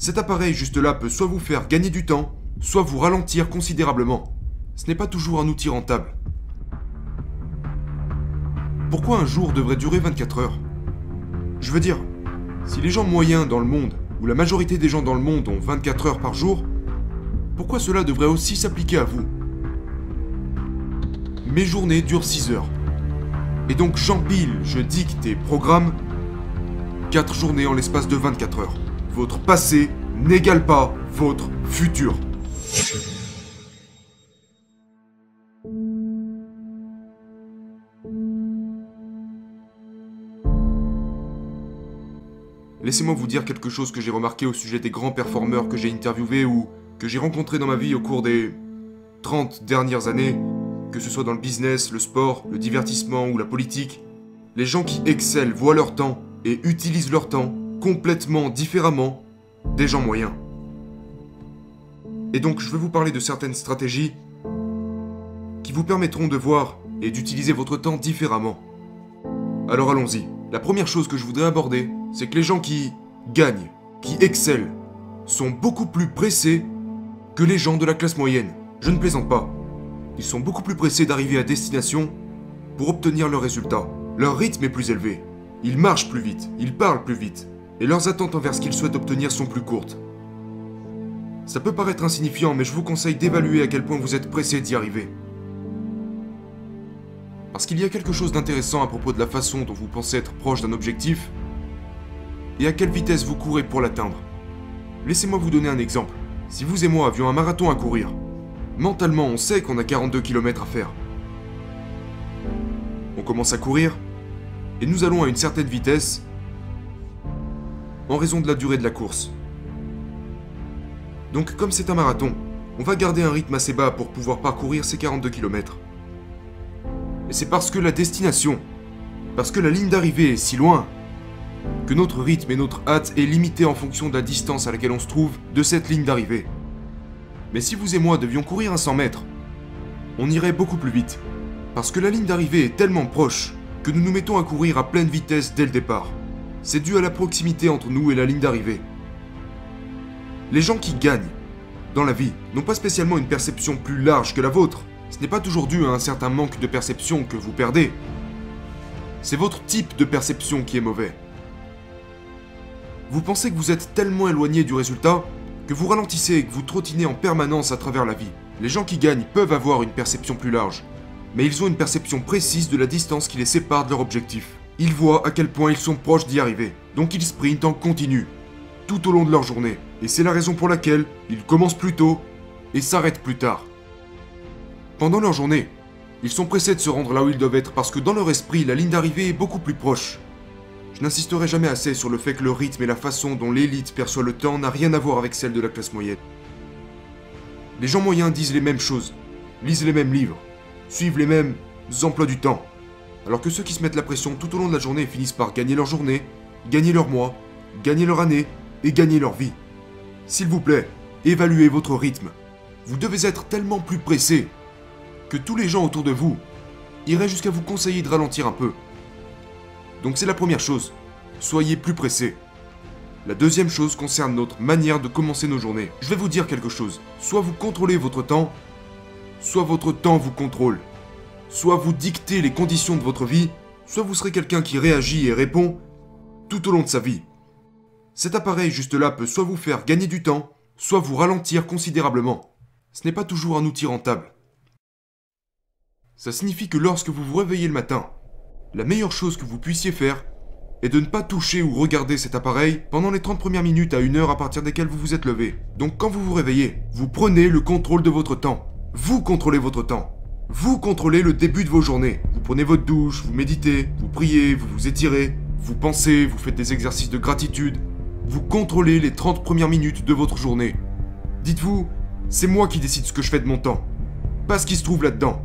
Cet appareil juste là peut soit vous faire gagner du temps, soit vous ralentir considérablement. Ce n'est pas toujours un outil rentable. Pourquoi un jour devrait durer 24 heures? Je veux dire, si les gens moyens dans le monde, ou la majorité des gens dans le monde ont 24 heures par jour, pourquoi cela devrait aussi s'appliquer à vous? Mes journées durent 6 heures. Et donc j'empile, je dicte et programme 4 journées en l'espace de 24 heures. Votre passé n'égale pas votre futur. Laissez-moi vous dire quelque chose que j'ai remarqué au sujet des grands performeurs que j'ai interviewés ou que j'ai rencontrés dans ma vie au cours des 30 dernières années, que ce soit dans le business, le sport, le divertissement ou la politique. Les gens qui excellent voient leur temps et utilisent leur temps complètement différemment des gens moyens. Et donc je vais vous parler de certaines stratégies qui vous permettront de voir et d'utiliser votre temps différemment. Alors allons-y. La première chose que je voudrais aborder, c'est que les gens qui gagnent, qui excellent, sont beaucoup plus pressés que les gens de la classe moyenne. Je ne plaisante pas. Ils sont beaucoup plus pressés d'arriver à destination pour obtenir leurs résultats. Leur rythme est plus élevé. Ils marchent plus vite, ils parlent plus vite, et leurs attentes envers ce qu'ils souhaitent obtenir sont plus courtes. Ça peut paraître insignifiant, mais je vous conseille d'évaluer à quel point vous êtes pressé d'y arriver. Parce qu'il y a quelque chose d'intéressant à propos de la façon dont vous pensez être proche d'un objectif et à quelle vitesse vous courez pour l'atteindre. Laissez-moi vous donner un exemple. Si vous et moi avions un marathon à courir, mentalement on sait qu'on a 42 km à faire. On commence à courir et nous allons à une certaine vitesse en raison de la durée de la course. Donc comme c'est un marathon, on va garder un rythme assez bas pour pouvoir parcourir ces 42 km. Et c'est parce que la destination, parce que la ligne d'arrivée est si loin, que notre rythme et notre hâte est limité en fonction de la distance à laquelle on se trouve de cette ligne d'arrivée. Mais si vous et moi devions courir un 100 mètres, on irait beaucoup plus vite. Parce que la ligne d'arrivée est tellement proche que nous nous mettons à courir à pleine vitesse dès le départ. C'est dû à la proximité entre nous et la ligne d'arrivée. Les gens qui gagnent dans la vie n'ont pas spécialement une perception plus large que la vôtre. Ce n'est pas toujours dû à un certain manque de perception que vous perdez. C'est votre type de perception qui est mauvais. Vous pensez que vous êtes tellement éloigné du résultat que vous ralentissez et que vous trottinez en permanence à travers la vie. Les gens qui gagnent peuvent avoir une perception plus large, mais ils ont une perception précise de la distance qui les sépare de leur objectif. Ils voient à quel point ils sont proches d'y arriver, donc ils sprintent en continu, tout au long de leur journée. Et c'est la raison pour laquelle ils commencent plus tôt et s'arrêtent plus tard. Pendant leur journée, ils sont pressés de se rendre là où ils doivent être parce que dans leur esprit, la ligne d'arrivée est beaucoup plus proche. Je n'insisterai jamais assez sur le fait que le rythme et la façon dont l'élite perçoit le temps n'a rien à voir avec celle de la classe moyenne. Les gens moyens disent les mêmes choses, lisent les mêmes livres, suivent les mêmes emplois du temps, alors que ceux qui se mettent la pression tout au long de la journée finissent par gagner leur journée, gagner leur mois, gagner leur année et gagner leur vie. S'il vous plaît, évaluez votre rythme. Vous devez être tellement plus pressé que tous les gens autour de vous iraient jusqu'à vous conseiller de ralentir un peu. Donc c'est la première chose. Soyez plus pressé. La deuxième chose concerne notre manière de commencer nos journées. Je vais vous dire quelque chose. Soit vous contrôlez votre temps, soit votre temps vous contrôle. Soit vous dictez les conditions de votre vie, soit vous serez quelqu'un qui réagit et répond tout au long de sa vie. Cet appareil juste là peut soit vous faire gagner du temps, soit vous ralentir considérablement. Ce n'est pas toujours un outil rentable. Ça signifie que lorsque vous vous réveillez le matin, la meilleure chose que vous puissiez faire est de ne pas toucher ou regarder cet appareil pendant les 30 premières minutes à une heure à partir desquelles vous vous êtes levé. Donc quand vous vous réveillez, vous prenez le contrôle de votre temps. Vous contrôlez votre temps. Vous contrôlez le début de vos journées. Vous prenez votre douche, vous méditez, vous priez, vous vous étirez, vous pensez, vous faites des exercices de gratitude. Vous contrôlez les 30 premières minutes de votre journée. Dites-vous, c'est moi qui décide ce que je fais de mon temps. Pas ce qui se trouve là-dedans.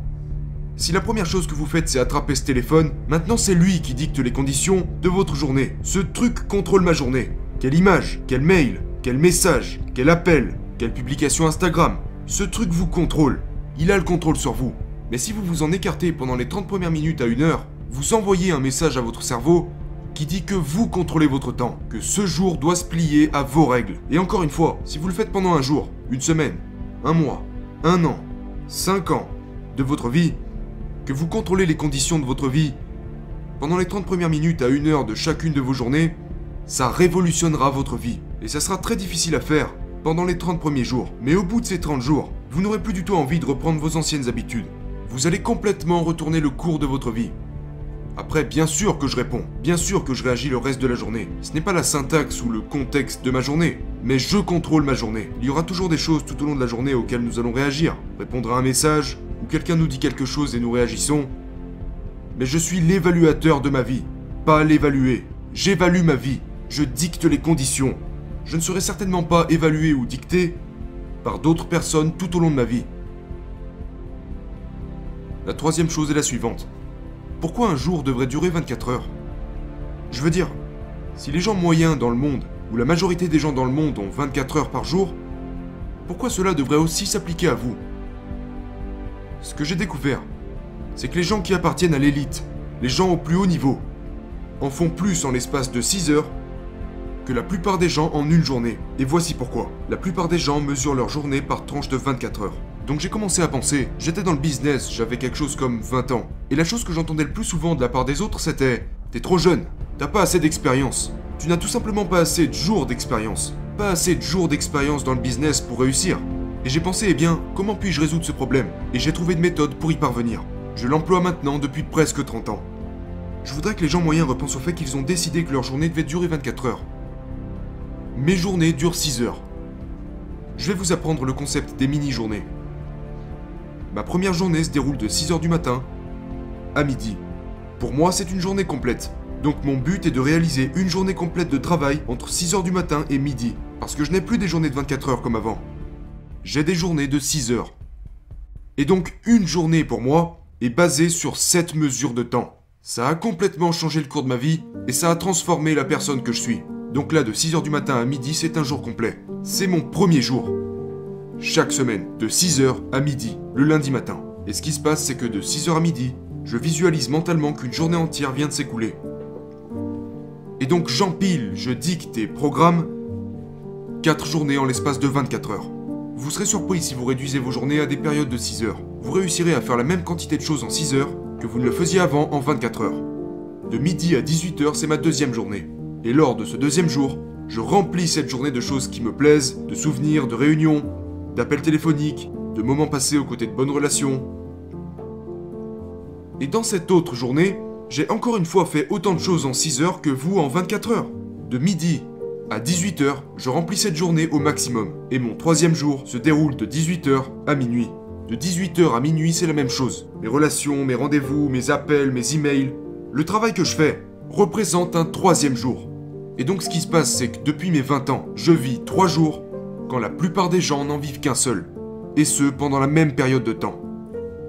Si la première chose que vous faites c'est attraper ce téléphone, maintenant c'est lui qui dicte les conditions de votre journée. Ce truc contrôle ma journée. Quelle image, quel mail, quel message, quel appel, quelle publication Instagram. Ce truc vous contrôle. Il a le contrôle sur vous. Mais si vous vous en écartez pendant les 30 premières minutes à une heure, vous envoyez un message à votre cerveau qui dit que vous contrôlez votre temps, que ce jour doit se plier à vos règles. Et encore une fois, si vous le faites pendant un jour, une semaine, un mois, un an, cinq ans de votre vie, que vous contrôlez les conditions de votre vie pendant les 30 premières minutes à une heure de chacune de vos journées, ça révolutionnera votre vie. Et ça sera très difficile à faire pendant les 30 premiers jours. Mais au bout de ces 30 jours, vous n'aurez plus du tout envie de reprendre vos anciennes habitudes. Vous allez complètement retourner le cours de votre vie. Après, bien sûr que je réponds, bien sûr que je réagis le reste de la journée. Ce n'est pas la syntaxe ou le contexte de ma journée, mais je contrôle ma journée. Il y aura toujours des choses tout au long de la journée auxquelles nous allons réagir. Répondre à un message, ou quelqu'un nous dit quelque chose et nous réagissons. Mais je suis l'évaluateur de ma vie, pas l'évaluer. J'évalue ma vie, je dicte les conditions. Je ne serai certainement pas évalué ou dicté par d'autres personnes tout au long de ma vie. La troisième chose est la suivante. Pourquoi un jour devrait durer 24 heures? Je veux dire, si les gens moyens dans le monde, ou la majorité des gens dans le monde ont 24 heures par jour, pourquoi cela devrait aussi s'appliquer à vous? Ce que j'ai découvert, c'est que les gens qui appartiennent à l'élite, les gens au plus haut niveau, en font plus en l'espace de 6 heures que la plupart des gens en une journée. Et voici pourquoi. La plupart des gens mesurent leur journée par tranche de 24 heures. Donc j'ai commencé à penser, j'étais dans le business, j'avais quelque chose comme 20 ans. Et la chose que j'entendais le plus souvent de la part des autres, c'était T'es trop jeune, t'as pas assez d'expérience. Tu n'as tout simplement pas assez de jours d'expérience. Pas assez de jours d'expérience dans le business pour réussir. Et j'ai pensé, eh bien, comment puis-je résoudre ce problème? Et j'ai trouvé une méthode pour y parvenir. Je l'emploie maintenant depuis presque 30 ans. Je voudrais que les gens moyens repensent au fait qu'ils ont décidé que leur journée devait durer 24 heures. Mes journées durent 6 heures. Je vais vous apprendre le concept des mini-journées. Ma première journée se déroule de 6h du matin à midi. Pour moi, c'est une journée complète. Donc mon but est de réaliser une journée complète de travail entre 6h du matin et midi. Parce que je n'ai plus des journées de 24 heures comme avant. J'ai des journées de 6 heures. Et donc une journée pour moi est basée sur cette mesure de temps. Ça a complètement changé le cours de ma vie et ça a transformé la personne que je suis. Donc là, de 6h du matin à midi, c'est un jour complet. C'est mon premier jour chaque semaine, de 6h à midi, le lundi matin. Et ce qui se passe, c'est que de 6h à midi, je visualise mentalement qu'une journée entière vient de s'écouler. Et donc j'empile, je dicte et programme 4 journées en l'espace de 24 heures. Vous serez surpris si vous réduisez vos journées à des périodes de 6 heures. Vous réussirez à faire la même quantité de choses en 6 heures que vous ne le faisiez avant en 24 heures. De midi à 18 heures, c'est ma deuxième journée. Et lors de ce deuxième jour, je remplis cette journée de choses qui me plaisent, de souvenirs, de réunions, d'appels téléphoniques, de moments passés aux côtés de bonnes relations. Et dans cette autre journée, j'ai encore une fois fait autant de choses en 6 heures que vous en 24 heures. De midi à 18h, je remplis cette journée au maximum. Et mon troisième jour se déroule de 18h à minuit. De 18h à minuit, c'est la même chose. Mes relations, mes rendez-vous, mes appels, mes emails, le travail que je fais représente un troisième jour. Et donc ce qui se passe, c'est que depuis mes 20 ans, je vis 3 jours quand la plupart des gens n'en vivent qu'un seul, et ce pendant la même période de temps.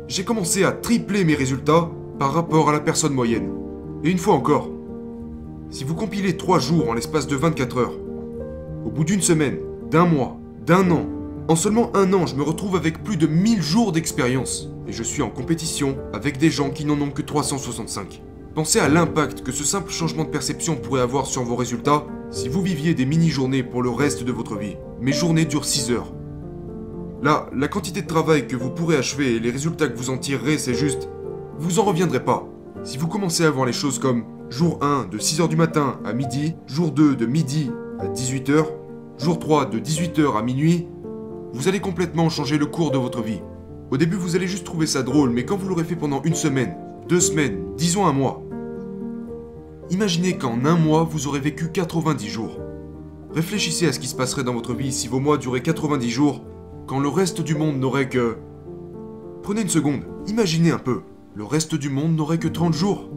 J'ai commencé à tripler mes résultats par rapport à la personne moyenne. Et une fois encore, si vous compilez 3 jours en l'espace de 24 heures, au bout d'une semaine, d'un mois, d'un an, en seulement un an, je me retrouve avec plus de 1000 jours d'expérience, et je suis en compétition avec des gens qui n'en ont que 365. Pensez à l'impact que ce simple changement de perception pourrait avoir sur vos résultats si vous viviez des mini-journées pour le reste de votre vie. Mes journées durent 6 heures. Là, la quantité de travail que vous pourrez achever et les résultats que vous en tirerez, c'est juste... Vous en reviendrez pas. Si vous commencez à voir les choses comme jour 1 de 6h du matin à midi, jour 2 de midi à 18h, jour 3 de 18h à minuit, vous allez complètement changer le cours de votre vie. Au début, vous allez juste trouver ça drôle, mais quand vous l'aurez fait pendant une semaine, deux semaines, disons un mois, imaginez qu'en un mois, vous aurez vécu 90 jours. Réfléchissez à ce qui se passerait dans votre vie si vos mois duraient 90 jours, quand le reste du monde n'aurait que... Prenez une seconde, imaginez un peu, le reste du monde n'aurait que 30 jours.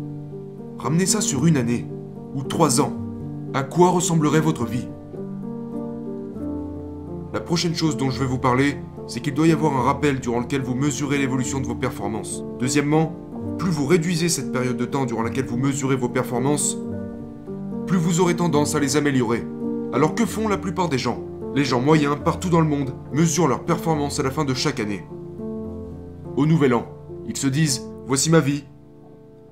Ramenez ça sur une année, ou trois ans. À quoi ressemblerait votre vie? La prochaine chose dont je vais vous parler, c'est qu'il doit y avoir un rappel durant lequel vous mesurez l'évolution de vos performances. Deuxièmement, plus vous réduisez cette période de temps durant laquelle vous mesurez vos performances, plus vous aurez tendance à les améliorer. Alors que font la plupart des gens? Les gens moyens partout dans le monde mesurent leur performance à la fin de chaque année. Au nouvel an, ils se disent Voici ma vie.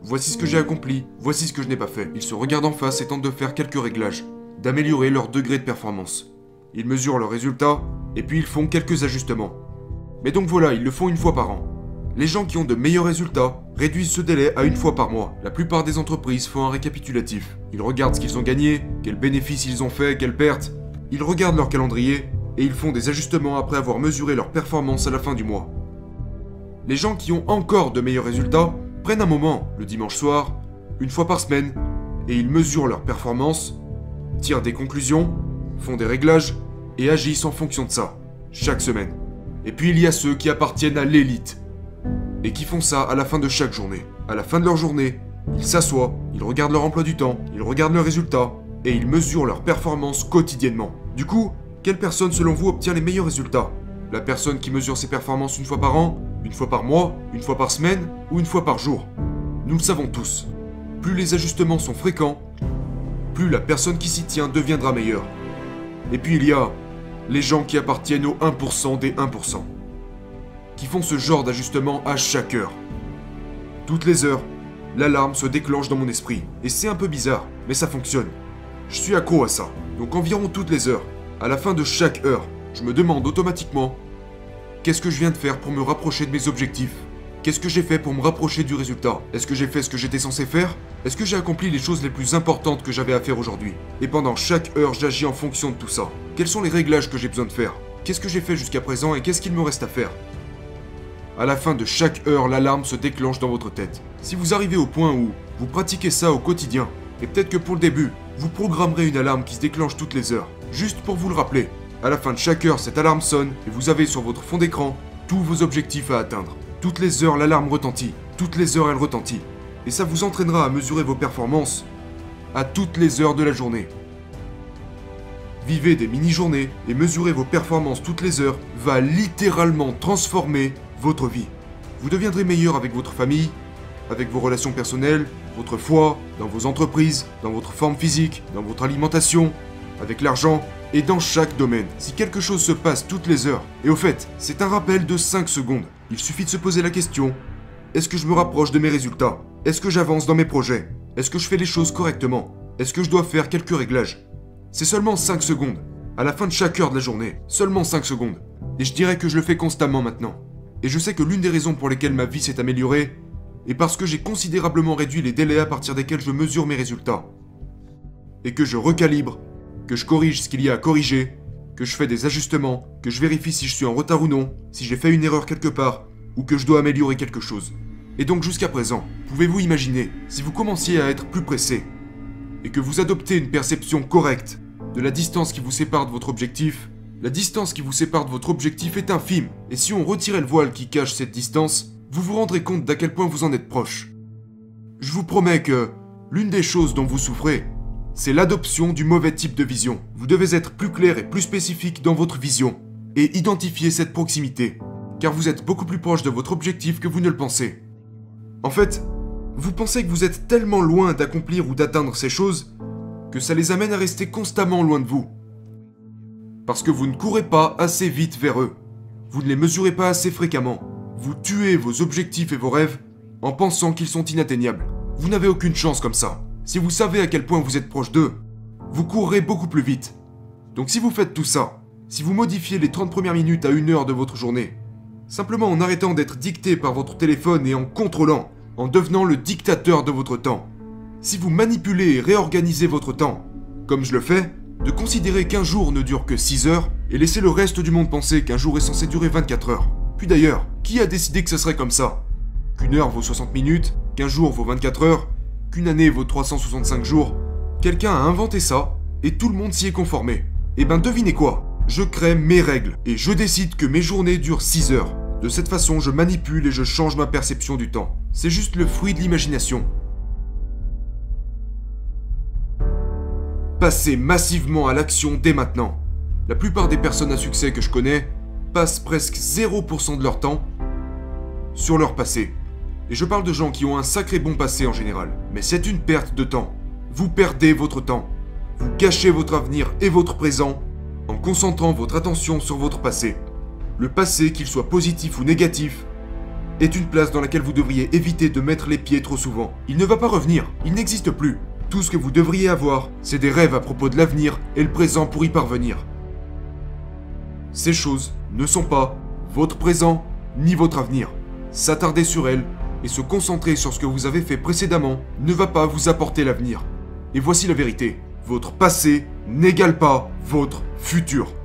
Voici ce que j'ai accompli, voici ce que je n'ai pas fait. Ils se regardent en face et tentent de faire quelques réglages, d'améliorer leur degré de performance. Ils mesurent leurs résultats, et puis ils font quelques ajustements. Mais donc voilà, ils le font une fois par an. Les gens qui ont de meilleurs résultats réduisent ce délai à une fois par mois. La plupart des entreprises font un récapitulatif. Ils regardent ce qu'ils ont gagné, quels bénéfices ils ont fait, quelles pertes. Ils regardent leur calendrier et ils font des ajustements après avoir mesuré leur performance à la fin du mois. Les gens qui ont encore de meilleurs résultats prennent un moment, le dimanche soir, une fois par semaine, et ils mesurent leur performance, tirent des conclusions, font des réglages et agissent en fonction de ça, chaque semaine. Et puis il y a ceux qui appartiennent à l'élite, et qui font ça à la fin de chaque journée. À la fin de leur journée, ils s'assoient, ils regardent leur emploi du temps, ils regardent leurs résultats, et ils mesurent leur performance quotidiennement. Du coup, quelle personne selon vous obtient les meilleurs résultats? La personne qui mesure ses performances une fois par an, une fois par mois, une fois par semaine ou une fois par jour? Nous le savons tous. Plus les ajustements sont fréquents, plus la personne qui s'y tient deviendra meilleure. Et puis il y a les gens qui appartiennent au 1% des 1%, qui font ce genre d'ajustement à chaque heure. Toutes les heures, l'alarme se déclenche dans mon esprit, et c'est un peu bizarre, mais ça fonctionne. Je suis accro à ça, donc environ toutes les heures, à la fin de chaque heure, je me demande automatiquement qu'est-ce que je viens de faire pour me rapprocher de mes objectifs? Qu'est-ce que j'ai fait pour me rapprocher du résultat? Est-ce que j'ai fait ce que j'étais censé faire? Est-ce que j'ai accompli les choses les plus importantes que j'avais à faire aujourd'hui? Et pendant chaque heure, j'agis en fonction de tout ça. Quels sont les réglages que j'ai besoin de faire? Qu'est-ce que j'ai fait jusqu'à présent et qu'est-ce qu'il me reste à faire? À la fin de chaque heure, l'alarme se déclenche dans votre tête. Si vous arrivez au point où vous pratiquez ça au quotidien, et peut-être que pour le début, vous programmerez une alarme qui se déclenche toutes les heures, juste pour vous le rappeler. À la fin de chaque heure, cette alarme sonne et vous avez sur votre fond d'écran tous vos objectifs à atteindre. Toutes les heures, l'alarme retentit. Toutes les heures, elle retentit. Et ça vous entraînera à mesurer vos performances à toutes les heures de la journée. Vivez des mini-journées et mesurer vos performances toutes les heures va littéralement transformer votre vie. Vous deviendrez meilleur avec votre famille, avec vos relations personnelles, votre foi, dans vos entreprises, dans votre forme physique, dans votre alimentation, avec l'argent et dans chaque domaine. Si quelque chose se passe toutes les heures, et au fait, c'est un rappel de 5 secondes, il suffit de se poser la question, est-ce que je me rapproche de mes résultats? Est-ce que j'avance dans mes projets? Est-ce que je fais les choses correctement? Est-ce que je dois faire quelques réglages? C'est seulement 5 secondes, à la fin de chaque heure de la journée, seulement 5 secondes. Et je dirais que je le fais constamment maintenant. Et je sais que l'une des raisons pour lesquelles ma vie s'est améliorée est parce que j'ai considérablement réduit les délais à partir desquels je mesure mes résultats. Et que je recalibre, que je corrige ce qu'il y a à corriger, que je fais des ajustements, que je vérifie si je suis en retard ou non, si j'ai fait une erreur quelque part, ou que je dois améliorer quelque chose. Et donc jusqu'à présent, pouvez-vous imaginer, si vous commenciez à être plus pressé, et que vous adoptez une perception correcte de la distance qui vous sépare de votre objectif, la distance qui vous sépare de votre objectif est infime, et si on retirait le voile qui cache cette distance, vous vous rendrez compte d'à quel point vous en êtes proche. Je vous promets que l'une des choses dont vous souffrez, c'est l'adoption du mauvais type de vision. Vous devez être plus clair et plus spécifique dans votre vision, et identifier cette proximité, car vous êtes beaucoup plus proche de votre objectif que vous ne le pensez. En fait, vous pensez que vous êtes tellement loin d'accomplir ou d'atteindre ces choses que ça les amène à rester constamment loin de vous. Parce que vous ne courez pas assez vite vers eux. Vous ne les mesurez pas assez fréquemment. Vous tuez vos objectifs et vos rêves en pensant qu'ils sont inatteignables. Vous n'avez aucune chance comme ça. Si vous savez à quel point vous êtes proche d'eux, vous courrez beaucoup plus vite. Donc si vous faites tout ça, si vous modifiez les 30 premières minutes à une heure de votre journée, simplement en arrêtant d'être dicté par votre téléphone et en contrôlant, en devenant le dictateur de votre temps, si vous manipulez et réorganisez votre temps, comme je le fais, de considérer qu'un jour ne dure que 6 heures et laisser le reste du monde penser qu'un jour est censé durer 24 heures. Puis d'ailleurs, qui a décidé que ce serait comme ça? Qu'une heure vaut 60 minutes, qu'un jour vaut 24 heures, qu'une année vaut 365 jours Quelqu'un a inventé ça, et tout le monde s'y est conformé. Eh ben devinez quoi? Je crée mes règles, et je décide que mes journées durent 6 heures. De cette façon, je manipule et je change ma perception du temps. C'est juste le fruit de l'imagination. Passez massivement à l'action dès maintenant. La plupart des personnes à succès que je connais passent presque 0% de leur temps sur leur passé. Et je parle de gens qui ont un sacré bon passé en général. Mais c'est une perte de temps. Vous perdez votre temps. Vous gâchez votre avenir et votre présent en concentrant votre attention sur votre passé. Le passé, qu'il soit positif ou négatif, est une place dans laquelle vous devriez éviter de mettre les pieds trop souvent. Il ne va pas revenir, il n'existe plus. Tout ce que vous devriez avoir, c'est des rêves à propos de l'avenir et le présent pour y parvenir. Ces choses ne sont pas votre présent ni votre avenir. S'attarder sur elles et se concentrer sur ce que vous avez fait précédemment ne va pas vous apporter l'avenir. Et voici la vérité. Votre passé n'égale pas votre futur.